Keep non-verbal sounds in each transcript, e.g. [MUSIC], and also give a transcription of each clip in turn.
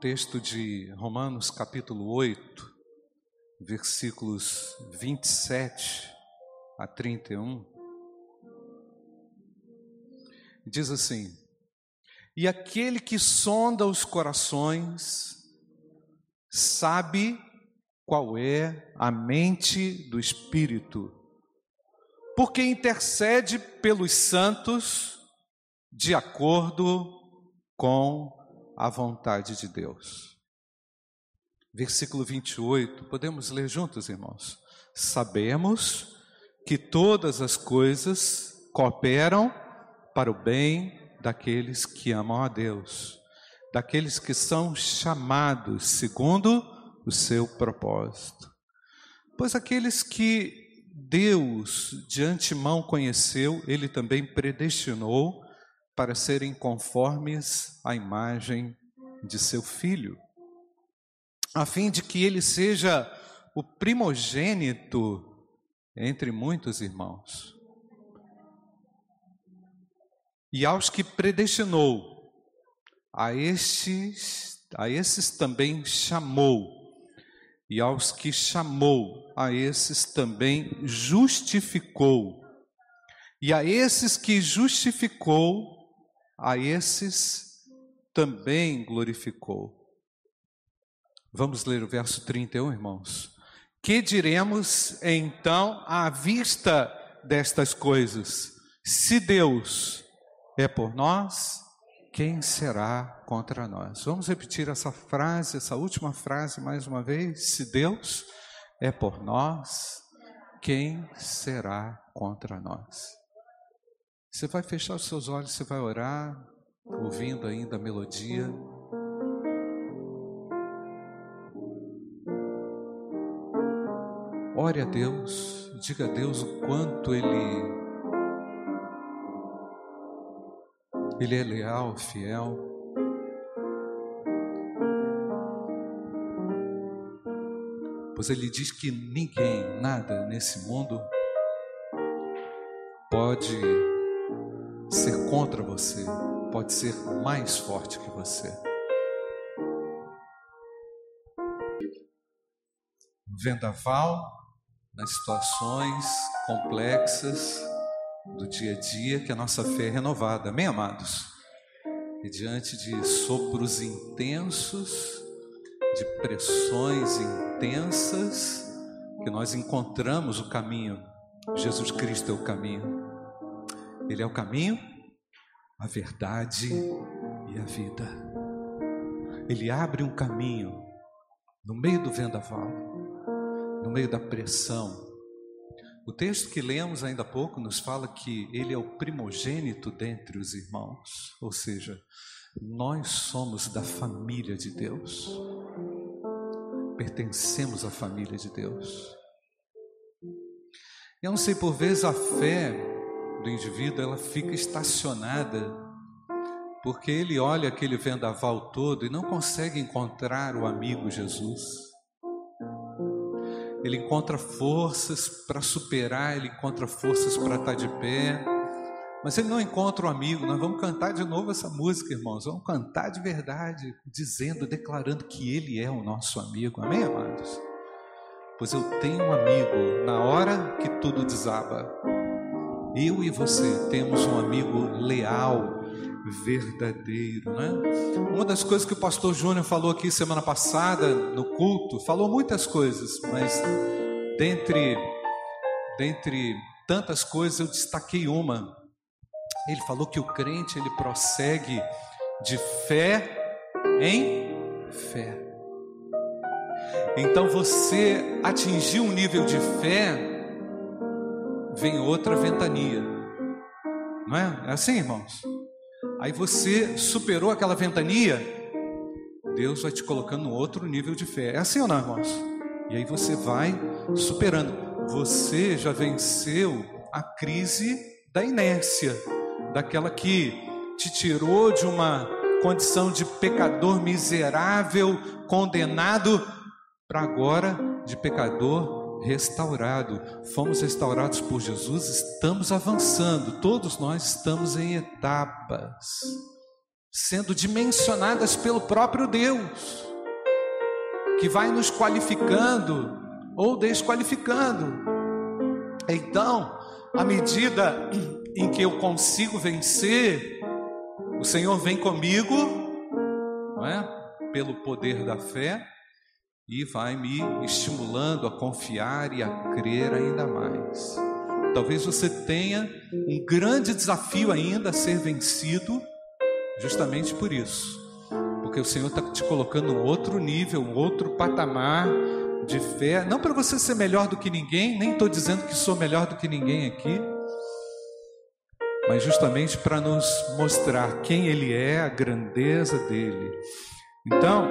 texto de Romanos, capítulo 8, versículos 27 a 31. Diz assim: E aquele que sonda os corações sabe qual é a mente do Espírito, porque intercede pelos santos de acordo com a vontade de Deus. Versículo 28, podemos ler juntos, irmãos? Sabemos que todas as coisas cooperam para o bem daqueles que amam a Deus, daqueles que são chamados segundo o seu propósito. Pois aqueles que Deus de antemão conheceu, ele também predestinou para serem conformes à imagem de seu filho, a fim de que ele seja o primogênito entre muitos irmãos. E aos que predestinou, a estes, a esses também chamou. E aos que chamou, a esses também justificou. E a esses que justificou, a esses também glorificou. Vamos ler o verso 31, irmãos. Que diremos então à vista destas coisas? Se Deus é por nós, quem será contra nós? Vamos repetir essa frase, essa última frase mais uma vez. Se Deus é por nós, quem será contra nós? Você vai fechar os seus olhos, você vai orar, ouvindo ainda a melodia. Ore a Deus, diga a Deus o quanto Ele Ele é leal, fiel. Pois Ele diz que ninguém, nada nesse mundo pode ser contra você, pode ser mais forte que você. vendaval, nas situações complexas, do dia a dia que a nossa fé é renovada. Amém, amados? E diante de sopros intensos, de pressões intensas, que nós encontramos o caminho. Jesus Cristo é o caminho. Ele é o caminho, a verdade e a vida. Ele abre um caminho no meio do vendaval, no meio da pressão, o texto que lemos ainda há pouco nos fala que ele é o primogênito dentre os irmãos, ou seja, nós somos da família de Deus, pertencemos à família de Deus. Eu não sei, por vezes a fé do indivíduo ela fica estacionada, porque ele olha aquele vendaval todo e não consegue encontrar o amigo Jesus ele encontra forças para superar, ele encontra forças para estar de pé. Mas ele não encontra um amigo. Nós vamos cantar de novo essa música, irmãos. Vamos cantar de verdade, dizendo, declarando que Ele é o nosso amigo. Amém, amados? Pois eu tenho um amigo na hora que tudo desaba. Eu e você temos um amigo leal, verdadeiro, né? Uma das coisas que o pastor Júnior falou aqui semana passada no culto, falou muitas coisas, mas dentre dentre tantas coisas eu destaquei uma. Ele falou que o crente ele prossegue de fé em fé. Então você atingiu um nível de fé, vem outra ventania. Não é? É assim, irmãos? Aí você superou aquela ventania, Deus vai te colocando no outro nível de fé. É assim ou não, irmãos? E aí você vai superando. Você já venceu a crise da inércia, daquela que te tirou de uma condição de pecador miserável, condenado, para agora de pecador restaurado. Fomos restaurados por Jesus, estamos avançando, todos nós estamos em etapas. sendo dimensionadas pelo próprio Deus, que vai nos qualificando ou desqualificando. Então, à medida em que eu consigo vencer, o Senhor vem comigo, não é? Pelo poder da fé e vai me estimulando a confiar e a crer ainda mais. Talvez você tenha um grande desafio ainda a ser vencido, justamente por isso, porque o Senhor está te colocando um outro nível, um outro patamar de fé, não para você ser melhor do que ninguém, nem estou dizendo que sou melhor do que ninguém aqui, mas justamente para nos mostrar quem Ele é, a grandeza dele. Então,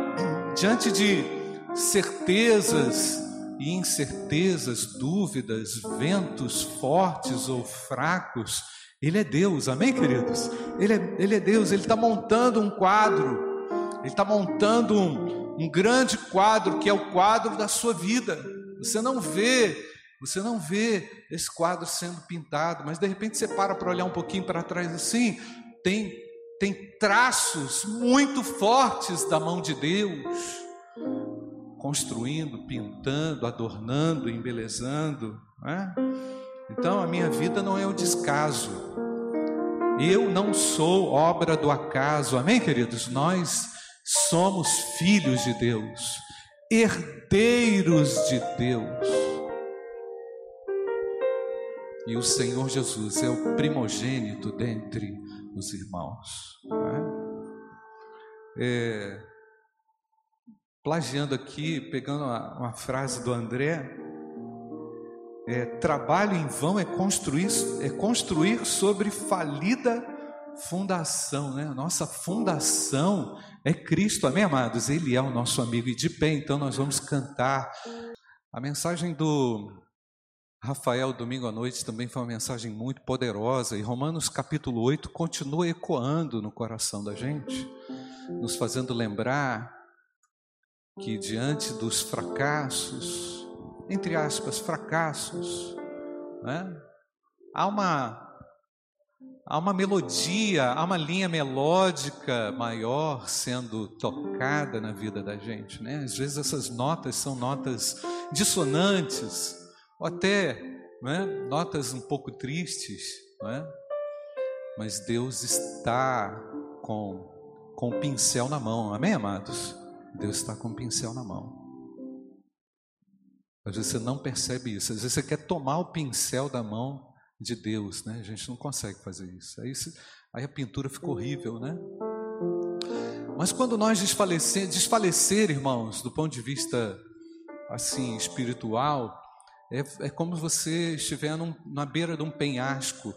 diante de certezas e incertezas, dúvidas, ventos fortes ou fracos, Ele é Deus, amém, queridos? Ele é, ele é Deus, Ele está montando um quadro, Ele está montando um, um grande quadro, que é o quadro da sua vida. Você não vê, você não vê esse quadro sendo pintado, mas de repente você para para olhar um pouquinho para trás assim, tem, tem traços muito fortes da mão de Deus construindo, pintando, adornando, embelezando. Né? Então a minha vida não é um descaso. Eu não sou obra do acaso. Amém, queridos? Nós somos filhos de Deus, herdeiros de Deus. E o Senhor Jesus é o primogênito dentre os irmãos. Né? É, plagiando aqui, pegando uma, uma frase do André, é, trabalho em vão é construir, é construir sobre falida fundação, né? Nossa fundação é Cristo, amém, amados? Ele é o nosso amigo e de pé, então nós vamos cantar. A mensagem do Rafael domingo à noite também foi uma mensagem muito poderosa e Romanos capítulo 8 continua ecoando no coração da gente, nos fazendo lembrar que diante dos fracassos, entre aspas, fracassos, né, há uma há uma melodia, há uma linha melódica maior sendo tocada na vida da gente, né? Às vezes essas notas são notas dissonantes, ou até né, notas um pouco tristes, né? Mas Deus está com com o pincel na mão, amém, amados? Deus está com um pincel na mão. Às vezes você não percebe isso. Às vezes você quer tomar o pincel da mão de Deus, né? A gente não consegue fazer isso. Aí, aí a pintura fica horrível, né? Mas quando nós desfalecer, desfalecer, irmãos, do ponto de vista assim espiritual, é, é como você estiver num, na beira de um penhasco,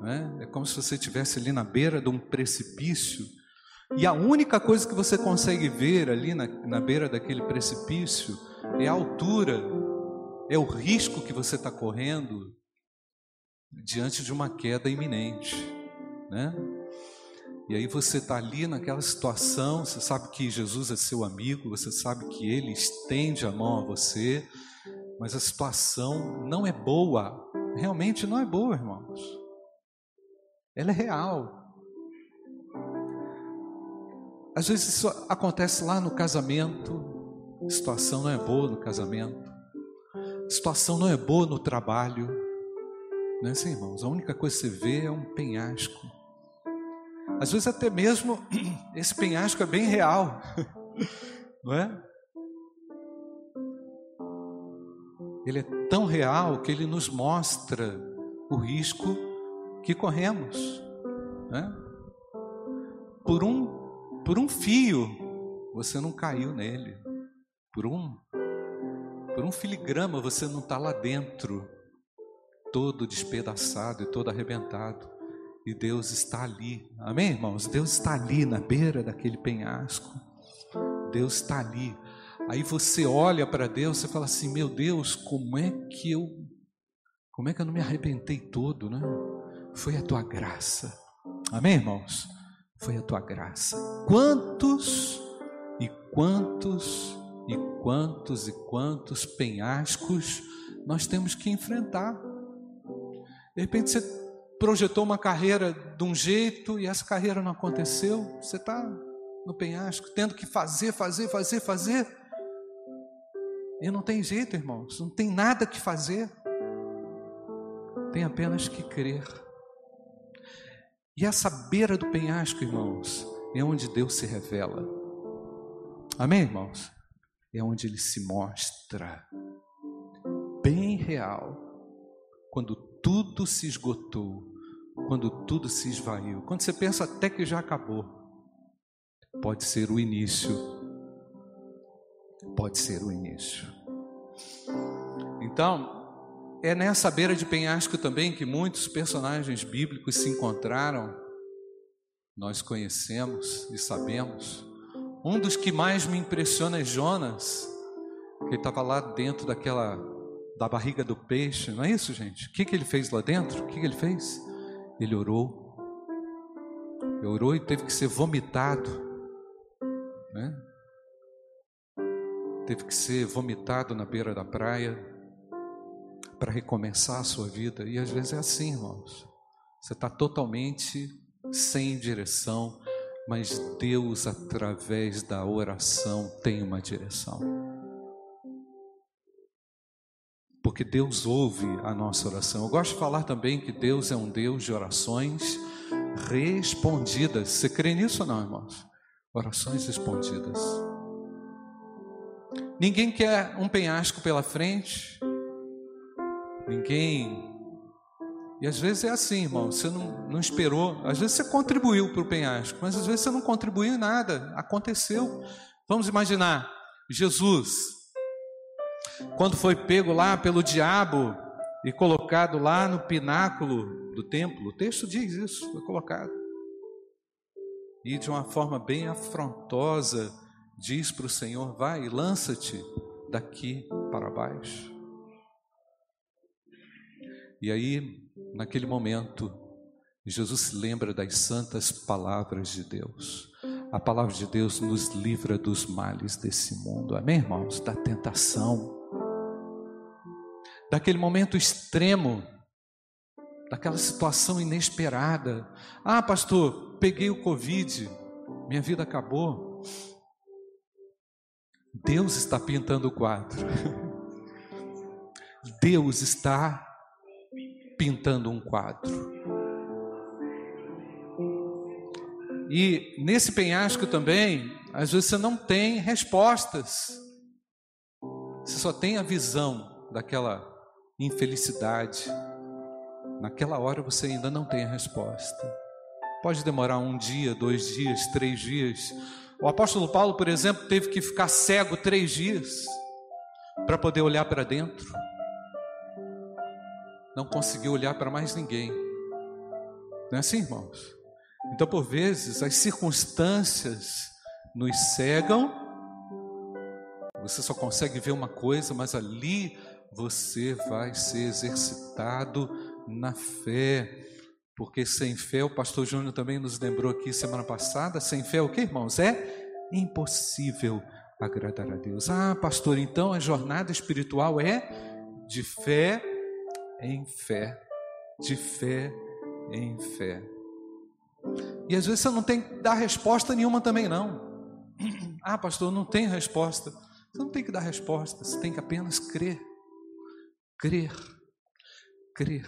né? É como se você estivesse ali na beira de um precipício e a única coisa que você consegue ver ali na, na beira daquele precipício é a altura, é o risco que você está correndo diante de uma queda iminente, né? E aí você está ali naquela situação, você sabe que Jesus é seu amigo, você sabe que Ele estende a mão a você, mas a situação não é boa, realmente não é boa, irmãos. Ela é real. Às vezes isso acontece lá no casamento, a situação não é boa no casamento, a situação não é boa no trabalho, não é assim, irmãos? A única coisa que você vê é um penhasco. Às vezes até mesmo [CLEARS THROAT] esse penhasco é bem real, [LAUGHS] não é? Ele é tão real que ele nos mostra o risco que corremos, né? Por um por um fio, você não caiu nele. Por um, por um filigrama, você não está lá dentro, todo despedaçado e todo arrebentado. E Deus está ali. Amém, irmãos? Deus está ali na beira daquele penhasco. Deus está ali. Aí você olha para Deus e fala assim: Meu Deus, como é que eu, como é que eu não me arrebentei todo, né? Foi a tua graça. Amém, irmãos? Foi a tua graça. Quantos e quantos e quantos e quantos penhascos nós temos que enfrentar. De repente você projetou uma carreira de um jeito e essa carreira não aconteceu, você está no penhasco, tendo que fazer, fazer, fazer, fazer. E não tem jeito, irmãos, não tem nada que fazer, tem apenas que crer. E essa beira do penhasco, irmãos, é onde Deus se revela. Amém, irmãos? É onde ele se mostra bem real, quando tudo se esgotou, quando tudo se esvaiu, quando você pensa até que já acabou, pode ser o início. Pode ser o início. Então, é nessa beira de penhasco também que muitos personagens bíblicos se encontraram. Nós conhecemos e sabemos. Um dos que mais me impressiona é Jonas, que estava lá dentro daquela da barriga do peixe, não é isso, gente? O que, que ele fez lá dentro? O que, que ele fez? Ele orou. Ele orou e teve que ser vomitado, né? Teve que ser vomitado na beira da praia para recomeçar a sua vida. E às vezes é assim, irmãos. Você está totalmente sem direção, mas Deus, através da oração, tem uma direção. porque Deus ouve a nossa oração. Eu gosto de falar também que Deus é um Deus de orações respondidas. Você crê nisso ou não, irmãos? Orações respondidas. Ninguém quer um penhasco pela frente. Ninguém. E às vezes é assim, irmão. Você não, não esperou. Às vezes você contribuiu para o penhasco, mas às vezes você não contribuiu em nada. Aconteceu. Vamos imaginar Jesus quando foi pego lá pelo diabo e colocado lá no pináculo do templo, o texto diz isso, foi colocado. E de uma forma bem afrontosa, diz para o Senhor: vai, lança-te daqui para baixo. E aí, naquele momento, Jesus se lembra das santas palavras de Deus. A palavra de Deus nos livra dos males desse mundo. Amém, irmãos? Da tentação daquele momento extremo, daquela situação inesperada. Ah, pastor, peguei o Covid, minha vida acabou. Deus está pintando o quadro. [LAUGHS] Deus está pintando um quadro. E nesse penhasco também, às vezes você não tem respostas. Você só tem a visão daquela infelicidade, naquela hora você ainda não tem a resposta. Pode demorar um dia, dois dias, três dias. O apóstolo Paulo, por exemplo, teve que ficar cego três dias para poder olhar para dentro. Não conseguiu olhar para mais ninguém. Não é assim, irmãos? Então, por vezes, as circunstâncias nos cegam. Você só consegue ver uma coisa, mas ali você vai ser exercitado na fé. Porque sem fé, o pastor Júnior também nos lembrou aqui semana passada, sem fé o que, irmãos? É impossível agradar a Deus. Ah, pastor, então a jornada espiritual é de fé em fé, de fé em fé. E às vezes você não tem que dar resposta nenhuma também não. [CLEARS THROAT] Ah, pastor, não tem resposta. Você não tem que dar resposta, você tem que apenas crer. Crer, crer.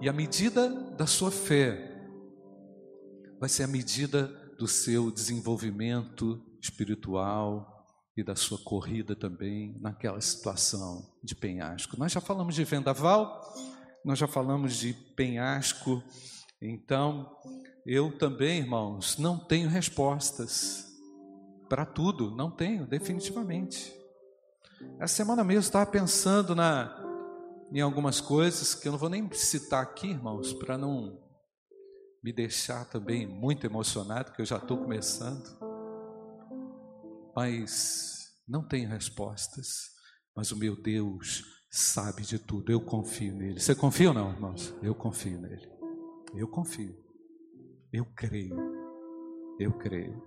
E a medida da sua fé vai ser a medida do seu desenvolvimento espiritual e da sua corrida também naquela situação de penhasco. Nós já falamos de vendaval, nós já falamos de penhasco, então eu também, irmãos, não tenho respostas para tudo, não tenho, definitivamente. Essa semana mesmo estava pensando na, em algumas coisas que eu não vou nem citar aqui, irmãos, para não me deixar também muito emocionado, que eu já estou começando. Mas não tenho respostas, mas o meu Deus sabe de tudo, eu confio nele. Você confia ou não, irmãos? Eu confio nele. Eu confio. Eu creio. Eu creio.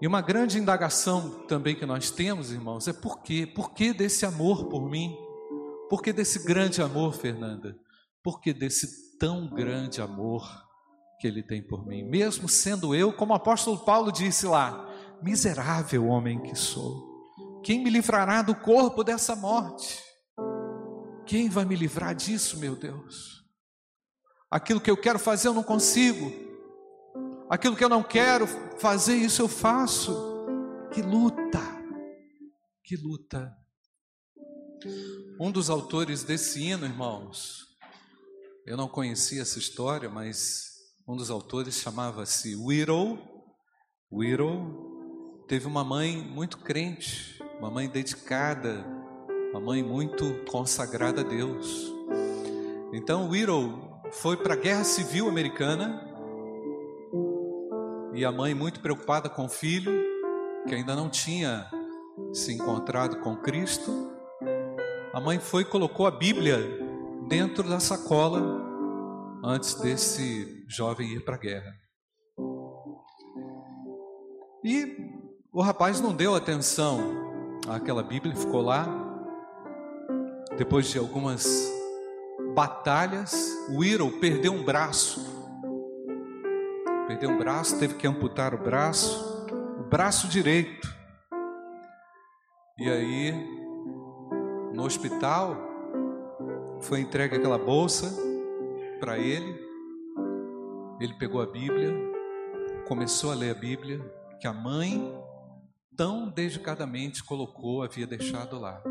E uma grande indagação também que nós temos, irmãos, é por quê? Por que desse amor por mim? Por que desse grande amor, Fernanda? Porque desse tão grande amor que Ele tem por mim, mesmo sendo eu, como o apóstolo Paulo disse lá, miserável homem que sou. Quem me livrará do corpo dessa morte? Quem vai me livrar disso, meu Deus? Aquilo que eu quero fazer eu não consigo. Aquilo que eu não quero fazer, isso eu faço. Que luta! Que luta! Um dos autores desse hino, irmãos, eu não conhecia essa história, mas um dos autores chamava-se Whittle. Whittle teve uma mãe muito crente, uma mãe dedicada, uma mãe muito consagrada a Deus. Então Whittle foi para a Guerra Civil Americana e a mãe muito preocupada com o filho, que ainda não tinha se encontrado com Cristo, a mãe foi e colocou a Bíblia dentro da sacola antes desse jovem ir para a guerra. E o rapaz não deu atenção àquela Bíblia, ficou lá. Depois de algumas batalhas, o Whittle perdeu um braço. Perdeu um braço, teve que amputar o braço, o braço direito. E aí, no hospital, foi entregue aquela bolsa para ele. Ele pegou a Bíblia, começou a ler a Bíblia, que a mãe tão dedicadamente colocou, havia deixado lá.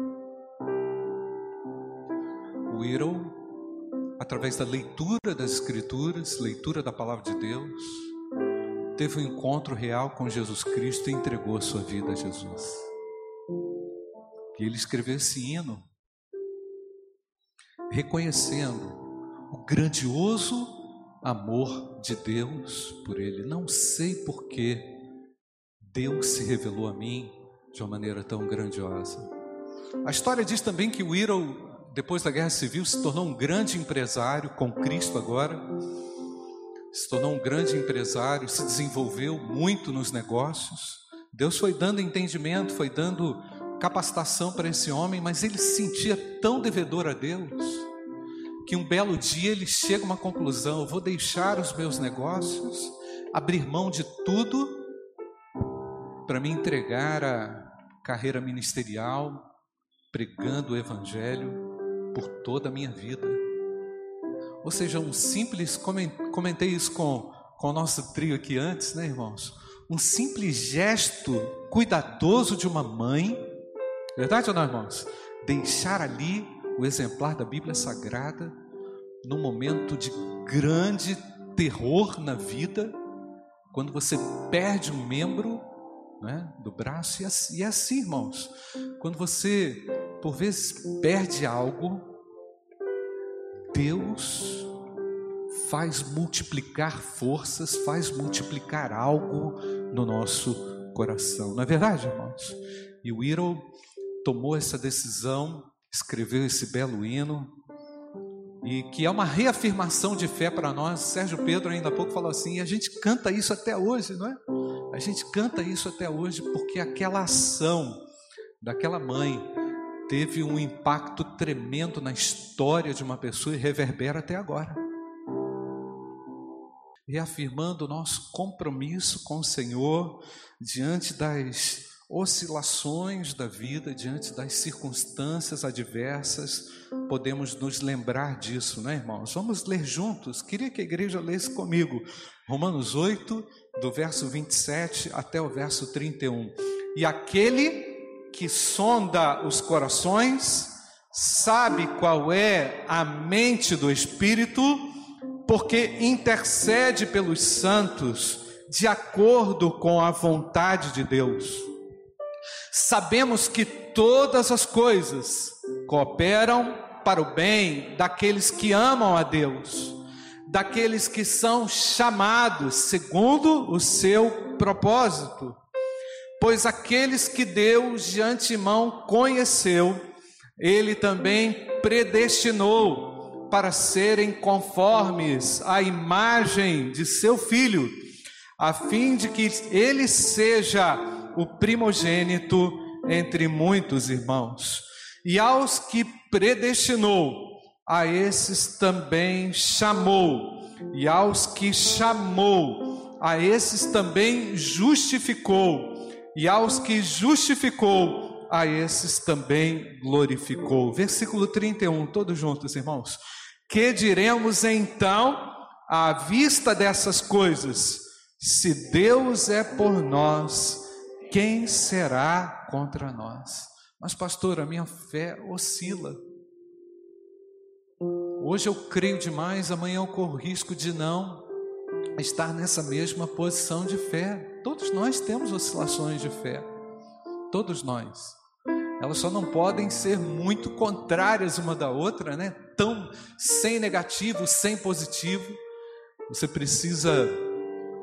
O Whittle, através da leitura das Escrituras, leitura da Palavra de Deus, teve um encontro real com Jesus Cristo e entregou a sua vida a Jesus. E ele escreveu esse hino, reconhecendo o grandioso amor de Deus por ele. Não sei por que Deus se revelou a mim de uma maneira tão grandiosa. A história diz também que o Whittle, depois da Guerra Civil, se tornou um grande empresário com Cristo agora. Se tornou um grande empresário, se desenvolveu muito nos negócios. Deus foi dando entendimento, foi dando capacitação para esse homem, mas ele se sentia tão devedor a Deus, que um belo dia ele chega a uma conclusão: eu vou deixar os meus negócios, abrir mão de tudo, para me entregar à carreira ministerial, pregando o Evangelho por toda a minha vida. Ou seja, um simples, comentei isso com, com o nosso trio aqui antes, né, irmãos? Um simples gesto cuidadoso de uma mãe Verdade ou não, irmãos? Deixar ali o exemplar da Bíblia Sagrada num momento de grande terror na vida, quando você perde um membro né, do braço, e é assim, e é assim, irmãos, quando você por vezes perde algo, Deus faz multiplicar forças, faz multiplicar algo no nosso coração, não é verdade, irmãos? E o Whittle tomou essa decisão, escreveu esse belo hino, e que é uma reafirmação de fé para nós. Sérgio Pedro ainda há pouco falou assim, e a gente canta isso até hoje, não é? A gente canta isso até hoje porque aquela ação daquela mãe teve um impacto tremendo na história de uma pessoa e reverbera até agora. Reafirmando o nosso compromisso com o Senhor diante das oscilações da vida, diante das circunstâncias adversas, podemos nos lembrar disso, né, irmãos? Vamos ler juntos. Queria que a igreja lesse comigo. Romanos 8, do verso 27 até o verso 31. E aquele que sonda os corações, sabe qual é a mente do Espírito, porque intercede pelos santos de acordo com a vontade de Deus. Sabemos que todas as coisas cooperam para o bem daqueles que amam a Deus, daqueles que são chamados segundo o seu propósito. Pois aqueles que Deus de antemão conheceu, ele também predestinou para serem conformes à imagem de seu filho, a fim de que ele seja o primogênito entre muitos irmãos. E aos que predestinou, a esses também chamou. E aos que chamou, a esses também justificou. E aos que justificou, a esses também glorificou. Versículo 31, todos juntos, irmãos. Que diremos então à vista dessas coisas? Se Deus é por nós, quem será contra nós? Mas, pastor, a minha fé oscila. Hoje eu creio demais, amanhã eu corro risco de não estar nessa mesma posição de fé. Todos nós temos oscilações de fé. Todos nós. Elas só não podem ser muito contrárias uma da outra, né? Tão sem negativo, sem positivo. Você precisa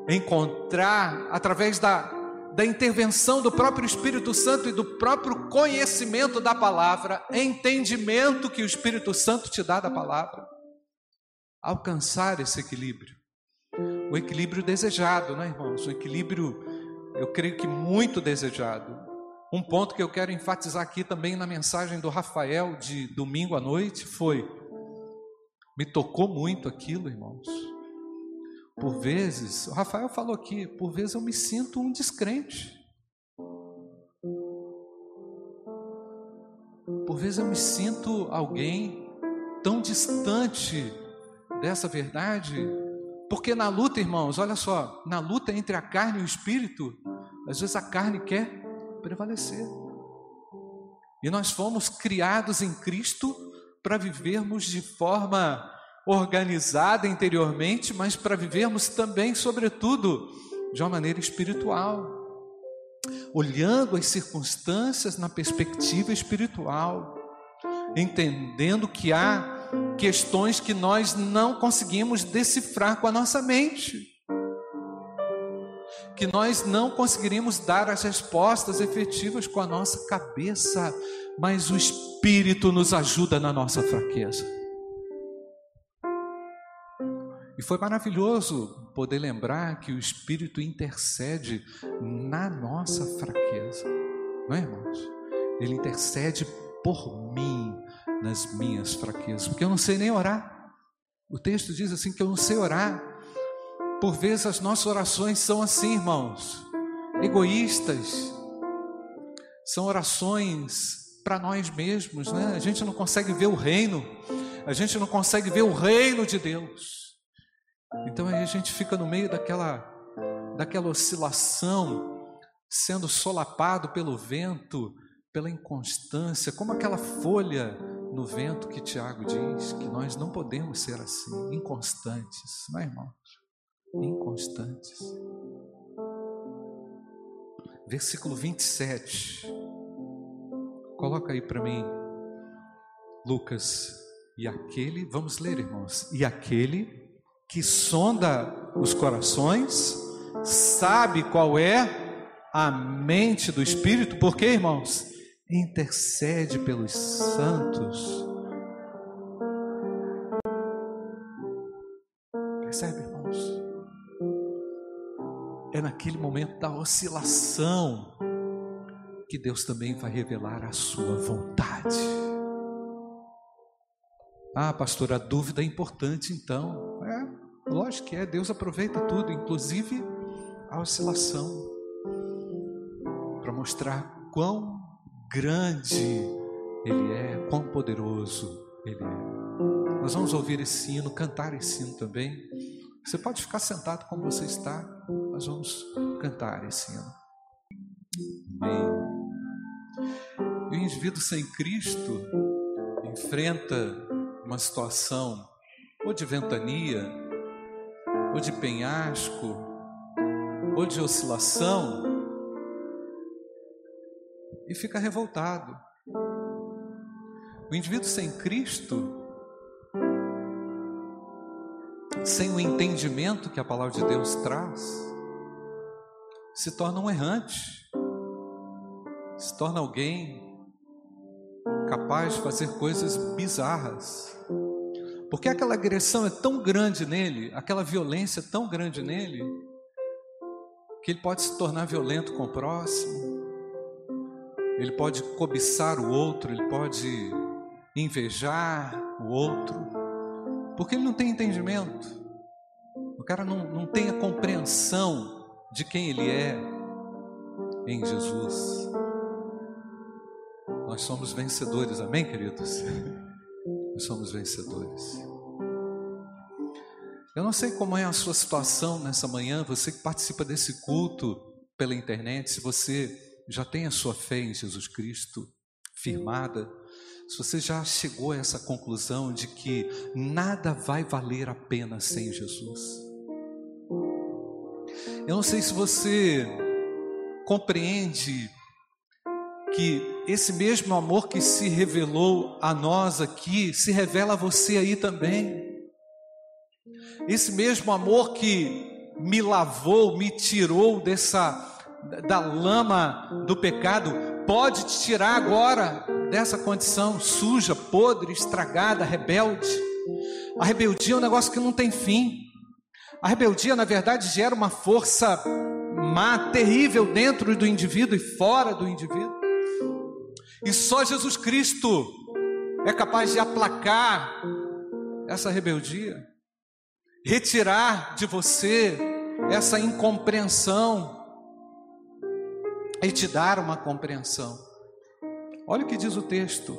encontrar através da da intervenção do próprio Espírito Santo e do próprio conhecimento da palavra, entendimento que o Espírito Santo te dá da palavra, alcançar esse equilíbrio. O equilíbrio desejado, né, irmãos? O equilíbrio, eu creio que muito desejado. Um ponto que eu quero enfatizar aqui também na mensagem do Rafael de domingo à noite foi: me tocou muito aquilo, irmãos por vezes, o Rafael falou aqui, por vezes eu me sinto um descrente. Por vezes eu me sinto alguém tão distante dessa verdade, porque na luta, irmãos, olha só, na luta entre a carne e o espírito, às vezes a carne quer prevalecer. E nós fomos criados em Cristo para vivermos de forma organizada interiormente, mas para vivermos também, sobretudo, de uma maneira espiritual, olhando as circunstâncias na perspectiva espiritual, entendendo que há questões que nós não conseguimos decifrar com a nossa mente, que nós não conseguiríamos dar as respostas efetivas com a nossa cabeça, mas o Espírito nos ajuda na nossa fraqueza. E foi maravilhoso poder lembrar que o Espírito intercede na nossa fraqueza, não é, irmãos? Ele intercede por mim nas minhas fraquezas, porque eu não sei nem orar. O texto diz assim que eu não sei orar. Por vezes as nossas orações são assim, irmãos, egoístas. São orações para nós mesmos, né? A gente não consegue ver o reino, a gente não consegue ver o reino de Deus. Então aí a gente fica no meio daquela, daquela oscilação, sendo solapado pelo vento, pela inconstância, como aquela folha no vento que Tiago diz que nós não podemos ser assim, inconstantes, não é, irmãos? Inconstantes. Versículo 27. Coloca aí para mim, Lucas. E aquele, vamos ler, irmãos. E aquele que sonda os corações, sabe qual é a mente do Espírito, porque, irmãos, intercede pelos santos. Percebe, irmãos? É naquele momento da oscilação que Deus também vai revelar a sua vontade. Ah, pastor, a dúvida é importante então. Lógico que é. Deus aproveita tudo, inclusive a oscilação, para mostrar quão grande Ele é, quão poderoso Ele é. Nós vamos ouvir esse hino, cantar esse hino também. Você pode ficar sentado como você está, nós vamos cantar esse hino. Amém. E o indivíduo sem Cristo enfrenta uma situação ou de ventania, ou de penhasco, ou de oscilação, e fica revoltado. O indivíduo sem Cristo, sem o entendimento que a palavra de Deus traz, se torna um errante, se torna alguém capaz de fazer coisas bizarras. Porque aquela agressão é tão grande nele, aquela violência é tão grande nele, que ele pode se tornar violento com o próximo, ele pode cobiçar o outro, ele pode invejar o outro, porque ele não tem entendimento, o cara não, não tem a compreensão de quem ele é em Jesus. Nós somos vencedores, amém, queridos? [LAUGHS] Nós somos vencedores. Eu não sei como é a sua situação nessa manhã, você que participa desse culto pela internet, se você já tem a sua fé em Jesus Cristo firmada, se você já chegou a essa conclusão de que nada vai valer a pena sem Jesus. Eu não sei se você compreende que esse mesmo amor que se revelou a nós aqui, se revela a você aí também. Esse mesmo amor que me lavou, me tirou dessa da lama do pecado, pode te tirar agora dessa condição suja, podre, estragada, rebelde. A rebeldia é um negócio que não tem fim. A rebeldia, na verdade, gera uma força má, terrível dentro do indivíduo e fora do indivíduo. E só Jesus Cristo é capaz de aplacar essa rebeldia, retirar de você essa incompreensão, e te dar uma compreensão. Olha o que diz o texto,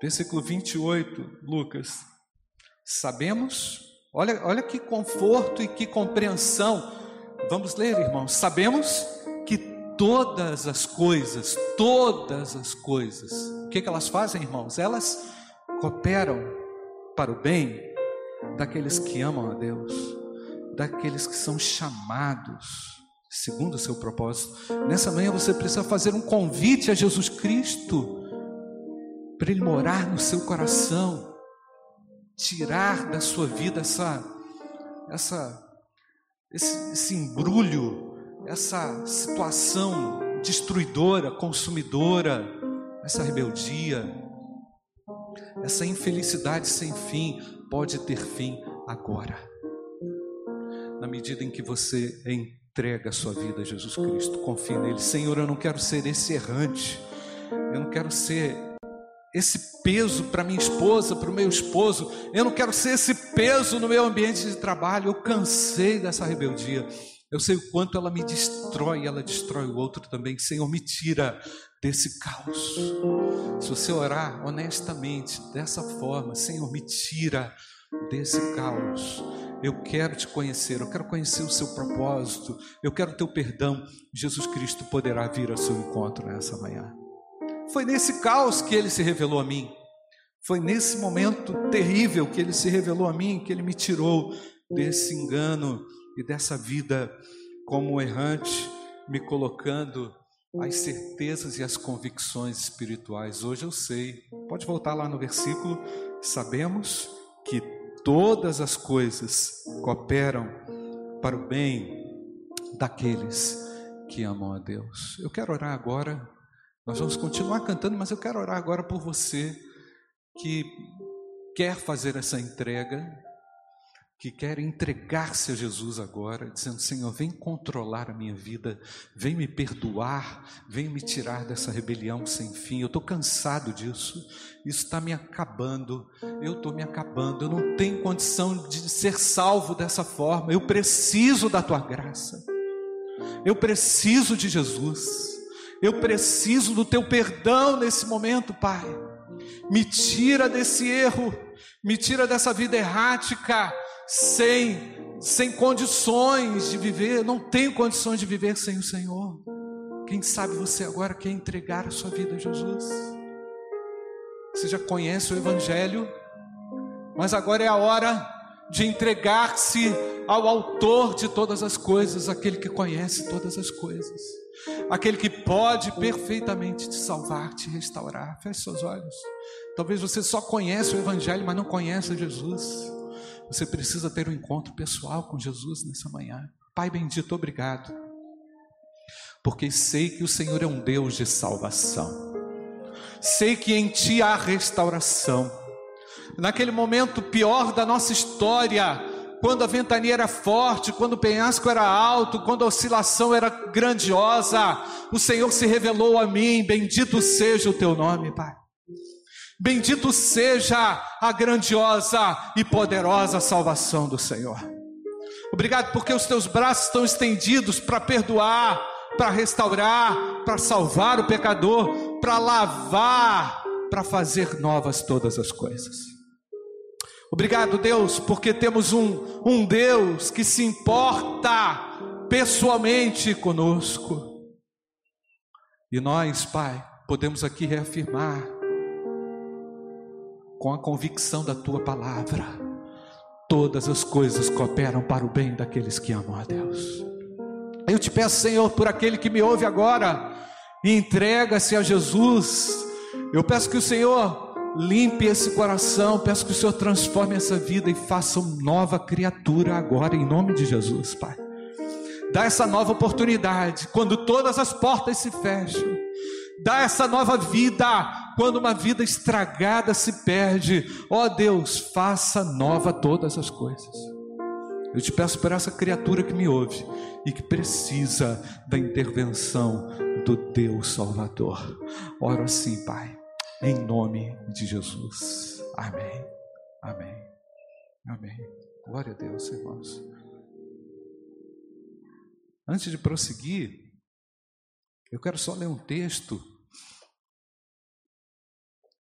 versículo 28, Lucas. Sabemos, olha, olha que conforto e que compreensão. Vamos ler, irmãos. Sabemos todas as coisas, todas as coisas, o que, que elas fazem, irmãos? Elas cooperam para o bem daqueles que amam a Deus, daqueles que são chamados segundo o seu propósito. Nessa manhã você precisa fazer um convite a Jesus Cristo para ele morar no seu coração, tirar da sua vida essa essa esse, esse embrulho, essa situação destruidora, consumidora, essa rebeldia, essa infelicidade sem fim pode ter fim agora. Na medida em que você entrega a sua vida a Jesus Cristo, confie nele. Senhor, eu não quero ser esse errante, eu não quero ser esse peso para minha esposa, para o meu esposo, eu não quero ser esse peso no meu ambiente de trabalho. Eu cansei dessa rebeldia. Eu sei o quanto ela me destrói, ela destrói o outro também. Senhor, me tira desse caos. Se você orar honestamente, dessa forma, Senhor, me tira desse caos. Eu quero te conhecer, eu quero conhecer o seu propósito, eu quero o teu perdão. Jesus Cristo poderá vir ao seu encontro nessa manhã. Foi nesse caos que ele se revelou a mim. Foi nesse momento terrível que ele se revelou a mim, que ele me tirou desse engano e dessa vida como errante, me colocando as certezas e as convicções espirituais. Hoje eu sei. Pode voltar lá no versículo. Sabemos que todas as coisas cooperam para o bem daqueles que amam a Deus. Eu quero orar agora. Nós vamos continuar cantando, mas eu quero orar agora por você que quer fazer essa entrega, que quer entregar-se a Jesus agora, dizendo: Senhor, vem controlar a minha vida, vem me perdoar, vem me tirar dessa rebelião sem fim. Eu estou cansado disso, isso está me acabando, eu estou me acabando, eu não tenho condição de ser salvo dessa forma, eu preciso da tua graça, eu preciso de Jesus, eu preciso do teu perdão nesse momento, Pai. Me tira desse erro, me tira dessa vida errática sem sem condições de viver, não tenho condições de viver sem o Senhor. Quem sabe você agora quer entregar a sua vida a Jesus? Você já conhece o Evangelho, mas agora é a hora de entregar-se ao Autor de todas as coisas, aquele que conhece todas as coisas, aquele que pode perfeitamente te salvar, te restaurar. Feche seus olhos. Talvez você só conhece o Evangelho, mas não conhece Jesus. Você precisa ter um encontro pessoal com Jesus nessa manhã. Pai bendito, obrigado. Porque sei que o Senhor é um Deus de salvação. Sei que em Ti há restauração. Naquele momento pior da nossa história, quando a ventania era forte, quando o penhasco era alto, quando a oscilação era grandiosa, o Senhor se revelou a mim. Bendito seja o teu nome, Pai. Bendito seja a grandiosa e poderosa salvação do Senhor. Obrigado porque os teus braços estão estendidos para perdoar, para restaurar, para salvar o pecador, para lavar, para fazer novas todas as coisas. Obrigado, Deus, porque temos um, um Deus que se importa pessoalmente conosco. E nós, Pai, podemos aqui reafirmar, com a convicção da Tua palavra, todas as coisas cooperam para o bem daqueles que amam a Deus. Eu te peço, Senhor, por aquele que me ouve agora entrega-se a Jesus, eu peço que o Senhor limpe esse coração, peço que o Senhor transforme essa vida e faça uma nova criatura agora, em nome de Jesus, Pai. Dá essa nova oportunidade quando todas as portas se fecham. Dá essa nova vida quando uma vida estragada se perde. Ó oh Deus, faça nova todas as coisas. Eu te peço por essa criatura que me ouve e que precisa da intervenção do Deus Salvador. Oro assim, Pai em nome de Jesus. Amém. Amém. Amém. Glória a Deus, irmãos. Antes de prosseguir, eu quero só ler um texto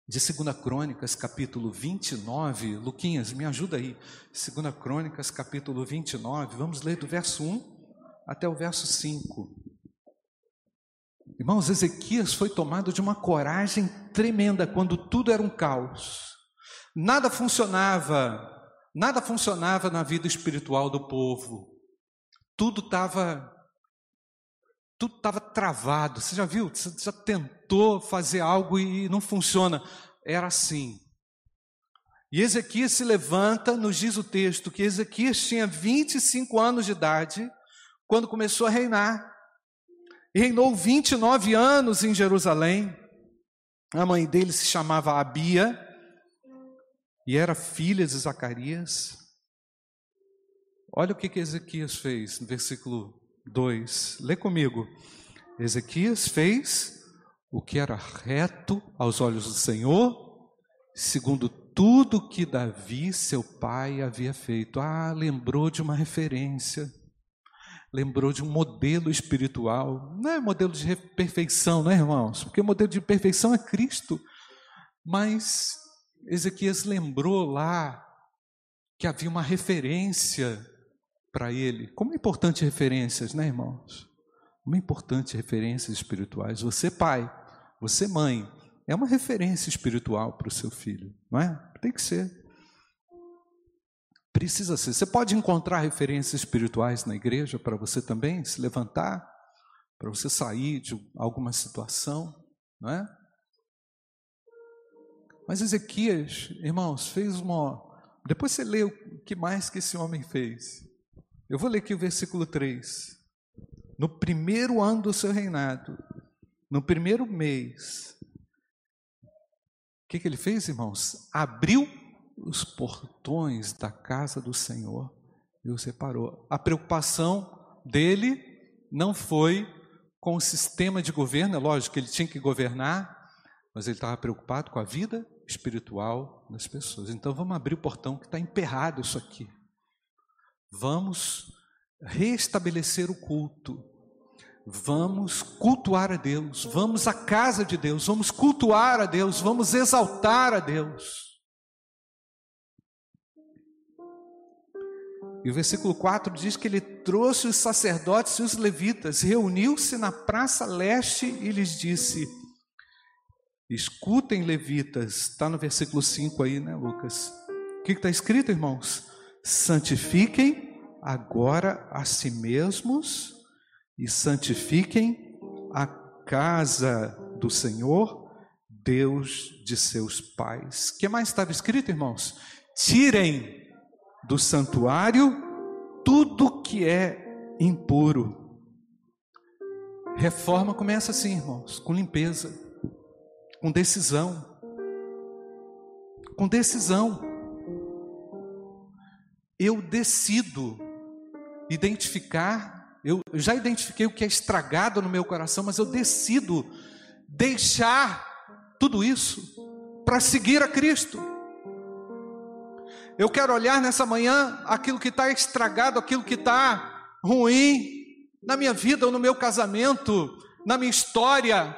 de 2 Crônicas, capítulo 29. Luquinhas, me ajuda aí. 2 Crônicas, capítulo 29. Vamos ler do verso 1 até o verso 5. Irmãos, Ezequias foi tomado de uma coragem tremenda quando tudo era um caos. Nada funcionava, nada funcionava na vida espiritual do povo. Tudo estava tudo estava travado. Você já viu? Você já tentou fazer algo e não funciona. Era assim. E Ezequias se levanta, nos diz o texto que Ezequias tinha 25 anos de idade quando começou a reinar reinou 29 anos em Jerusalém. A mãe dele se chamava Abia e era filha de Zacarias. Olha o que, que Ezequias fez no versículo 2. Lê comigo. Ezequias fez o que era reto aos olhos do Senhor, segundo tudo que Davi, seu pai, havia feito. Ah, lembrou de uma referência lembrou de um modelo espiritual. Não é modelo de perfeição, né, irmãos? Porque o modelo de perfeição é Cristo. Mas Ezequias lembrou lá que havia uma referência para ele. Como é importante referências, né, irmãos? Como é importante referências espirituais. Você, pai, você, mãe, é uma referência espiritual para o seu filho, não é? Tem que ser. Precisa ser. Você pode encontrar referências espirituais na igreja para você também se levantar, para você sair de alguma situação, não é? Mas Ezequias, irmãos, fez uma. Depois você lê o que mais que esse homem fez. Eu vou ler aqui o versículo 3. No primeiro ano do seu reinado, no primeiro mês, o que, que ele fez, irmãos? Abriu os portões da casa do Senhor e o separou. A preocupação dele não foi com o sistema de governo, é lógico que ele tinha que governar, mas ele estava preocupado com a vida espiritual das pessoas. Então vamos abrir o portão que está emperrado isso aqui. Vamos restabelecer o culto. Vamos cultuar a Deus, vamos à casa de Deus, vamos cultuar a Deus, vamos exaltar a Deus. E o versículo 4 diz que ele trouxe os sacerdotes e os levitas, reuniu-se na praça leste e lhes disse: Escutem, levitas, está no versículo 5 aí, né, Lucas? O que está escrito, irmãos? Santifiquem agora a si mesmos e santifiquem a casa do Senhor, Deus de seus pais. O que mais estava escrito, irmãos? Tirem do santuário tudo que é impuro. Reforma começa assim, irmãos, com limpeza, com decisão. Com decisão. eu decido identificar, eu já identifiquei o que é estragado no meu coração, mas eu decido deixar tudo isso para seguir a Cristo. Eu quero olhar nessa manhã aquilo que está estragado, aquilo que está ruim na minha vida ou no meu casamento, na minha história.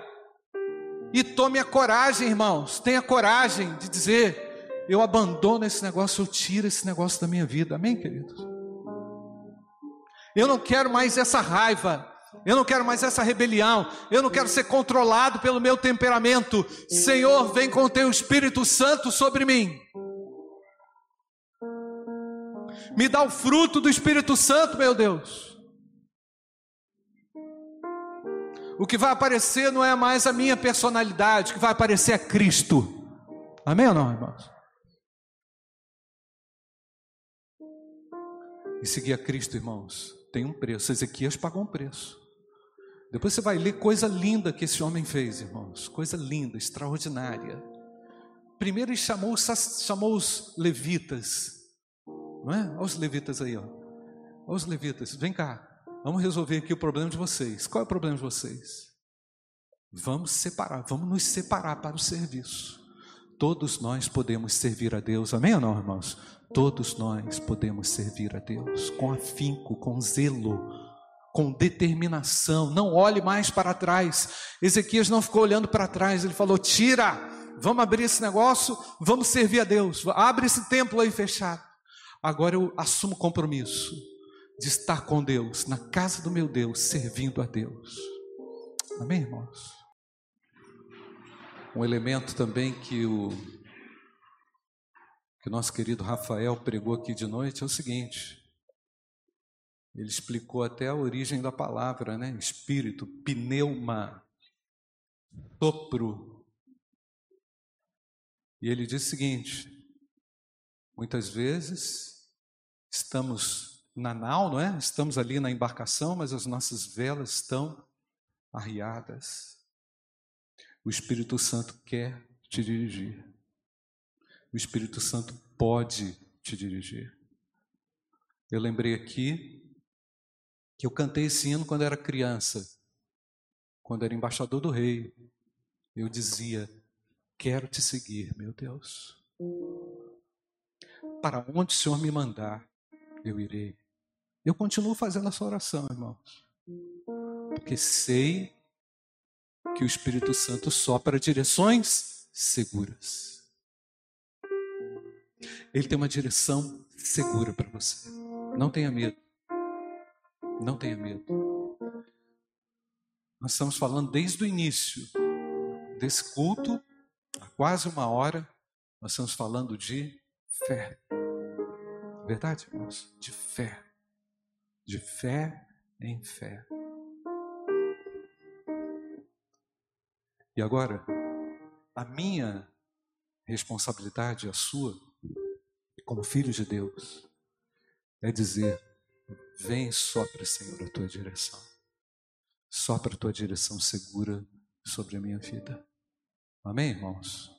E tome a coragem, irmãos, tenha coragem de dizer: eu abandono esse negócio, eu tiro esse negócio da minha vida. Amém, queridos? Eu não quero mais essa raiva, eu não quero mais essa rebelião, eu não quero ser controlado pelo meu temperamento. Senhor, vem com o teu Espírito Santo sobre mim. Me dá o fruto do Espírito Santo, meu Deus. O que vai aparecer não é mais a minha personalidade, o que vai aparecer é Cristo. Amém ou não, irmãos? E seguir a Cristo, irmãos, tem um preço. Ezequias pagou um preço. Depois você vai ler coisa linda que esse homem fez, irmãos. Coisa linda, extraordinária. Primeiro ele chamou, chamou os levitas. Não é? Olha os levitas aí, ó. Olha os levitas, vem cá. Vamos resolver aqui o problema de vocês. Qual é o problema de vocês? Vamos separar, vamos nos separar para o serviço. Todos nós podemos servir a Deus, amém ou não, irmãos? Todos nós podemos servir a Deus com afinco, com zelo, com determinação. Não olhe mais para trás. Ezequias não ficou olhando para trás, ele falou: tira, vamos abrir esse negócio, vamos servir a Deus. Abre esse templo aí fechado. Agora eu assumo compromisso de estar com Deus, na casa do meu Deus, servindo a Deus. Amém, irmãos? Um elemento também que o que o nosso querido Rafael pregou aqui de noite é o seguinte. Ele explicou até a origem da palavra, né? Espírito, pneuma, sopro. E ele diz o seguinte: muitas vezes estamos na nau, não é? Estamos ali na embarcação, mas as nossas velas estão arriadas. O Espírito Santo quer te dirigir. O Espírito Santo pode te dirigir. Eu lembrei aqui que eu cantei esse hino quando era criança, quando era embaixador do rei. Eu dizia: Quero te seguir, meu Deus. Para onde o Senhor me mandar, eu irei. Eu continuo fazendo essa oração, irmãos. Porque sei que o Espírito Santo sopra direções seguras. Ele tem uma direção segura para você. Não tenha medo. Não tenha medo. Nós estamos falando desde o início desse culto, há quase uma hora, nós estamos falando de fé. Verdade, irmãos? De fé de fé em fé. E agora, a minha responsabilidade, a sua, como filho de Deus, é dizer: vem sopra, Senhor, a tua direção. Sopra a tua direção segura sobre a minha vida. Amém, irmãos?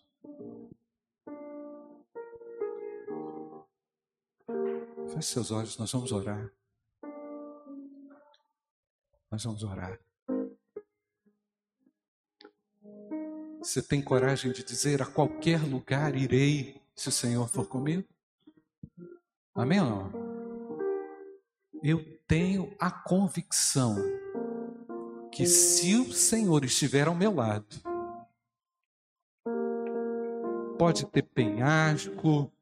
Feche seus olhos, nós vamos orar. Nós vamos orar. Você tem coragem de dizer a qualquer lugar irei se o Senhor for comigo? Amém ou não? Eu tenho a convicção que se o Senhor estiver ao meu lado, pode ter penhasco,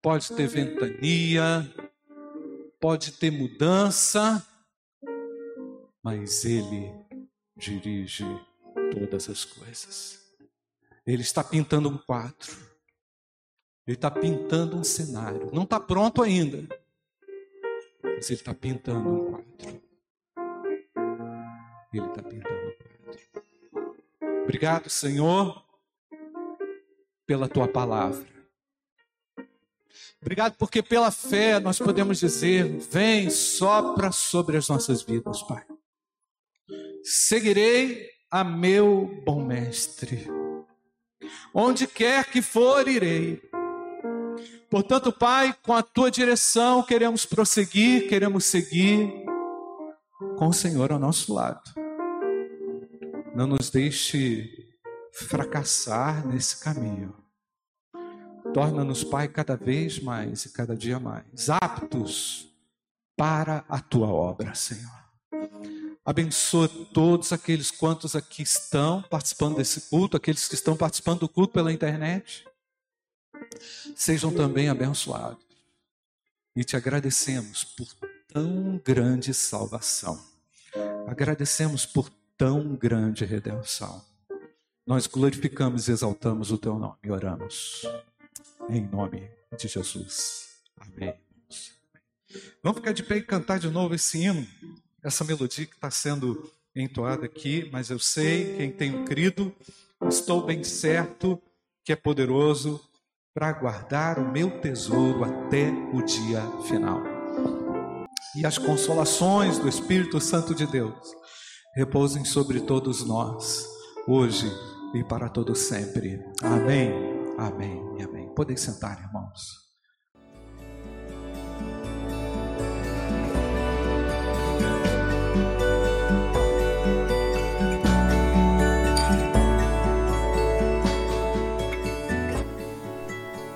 pode ter ventania, pode ter mudança, mas Ele dirige todas as coisas. Ele está pintando um quadro, Ele está pintando um cenário. Não está pronto ainda, mas Ele está pintando um quadro. Ele está pintando um quadro. Obrigado, Senhor, pela tua palavra. Obrigado porque pela fé nós podemos dizer: vem, sopra sobre as nossas vidas, Pai seguirei a meu bom mestre. Onde quer que for, irei. Portanto, Pai, com a tua direção, queremos prosseguir, queremos seguir com o Senhor ao nosso lado. Não nos deixe fracassar nesse caminho. Torna-nos, Pai, cada vez mais e cada dia mais aptos para a tua obra, Senhor. Abençoa todos aqueles quantos aqui estão participando desse culto, aqueles que estão participando do culto pela internet. Sejam também abençoados. E te agradecemos por tão grande salvação. Agradecemos por tão grande redenção. Nós glorificamos e exaltamos o teu nome e oramos. Em nome de Jesus. Amém. Vamos ficar de pé e cantar de novo esse hino, essa melodia que está sendo entoada aqui, mas eu sei, quem tem crido, estou bem certo que é poderoso para guardar o meu tesouro até o dia final. E as consolações do Espírito Santo de Deus repousem sobre todos nós, hoje e para todo sempre. Amém. Amém amém. Podem sentar, irmãos.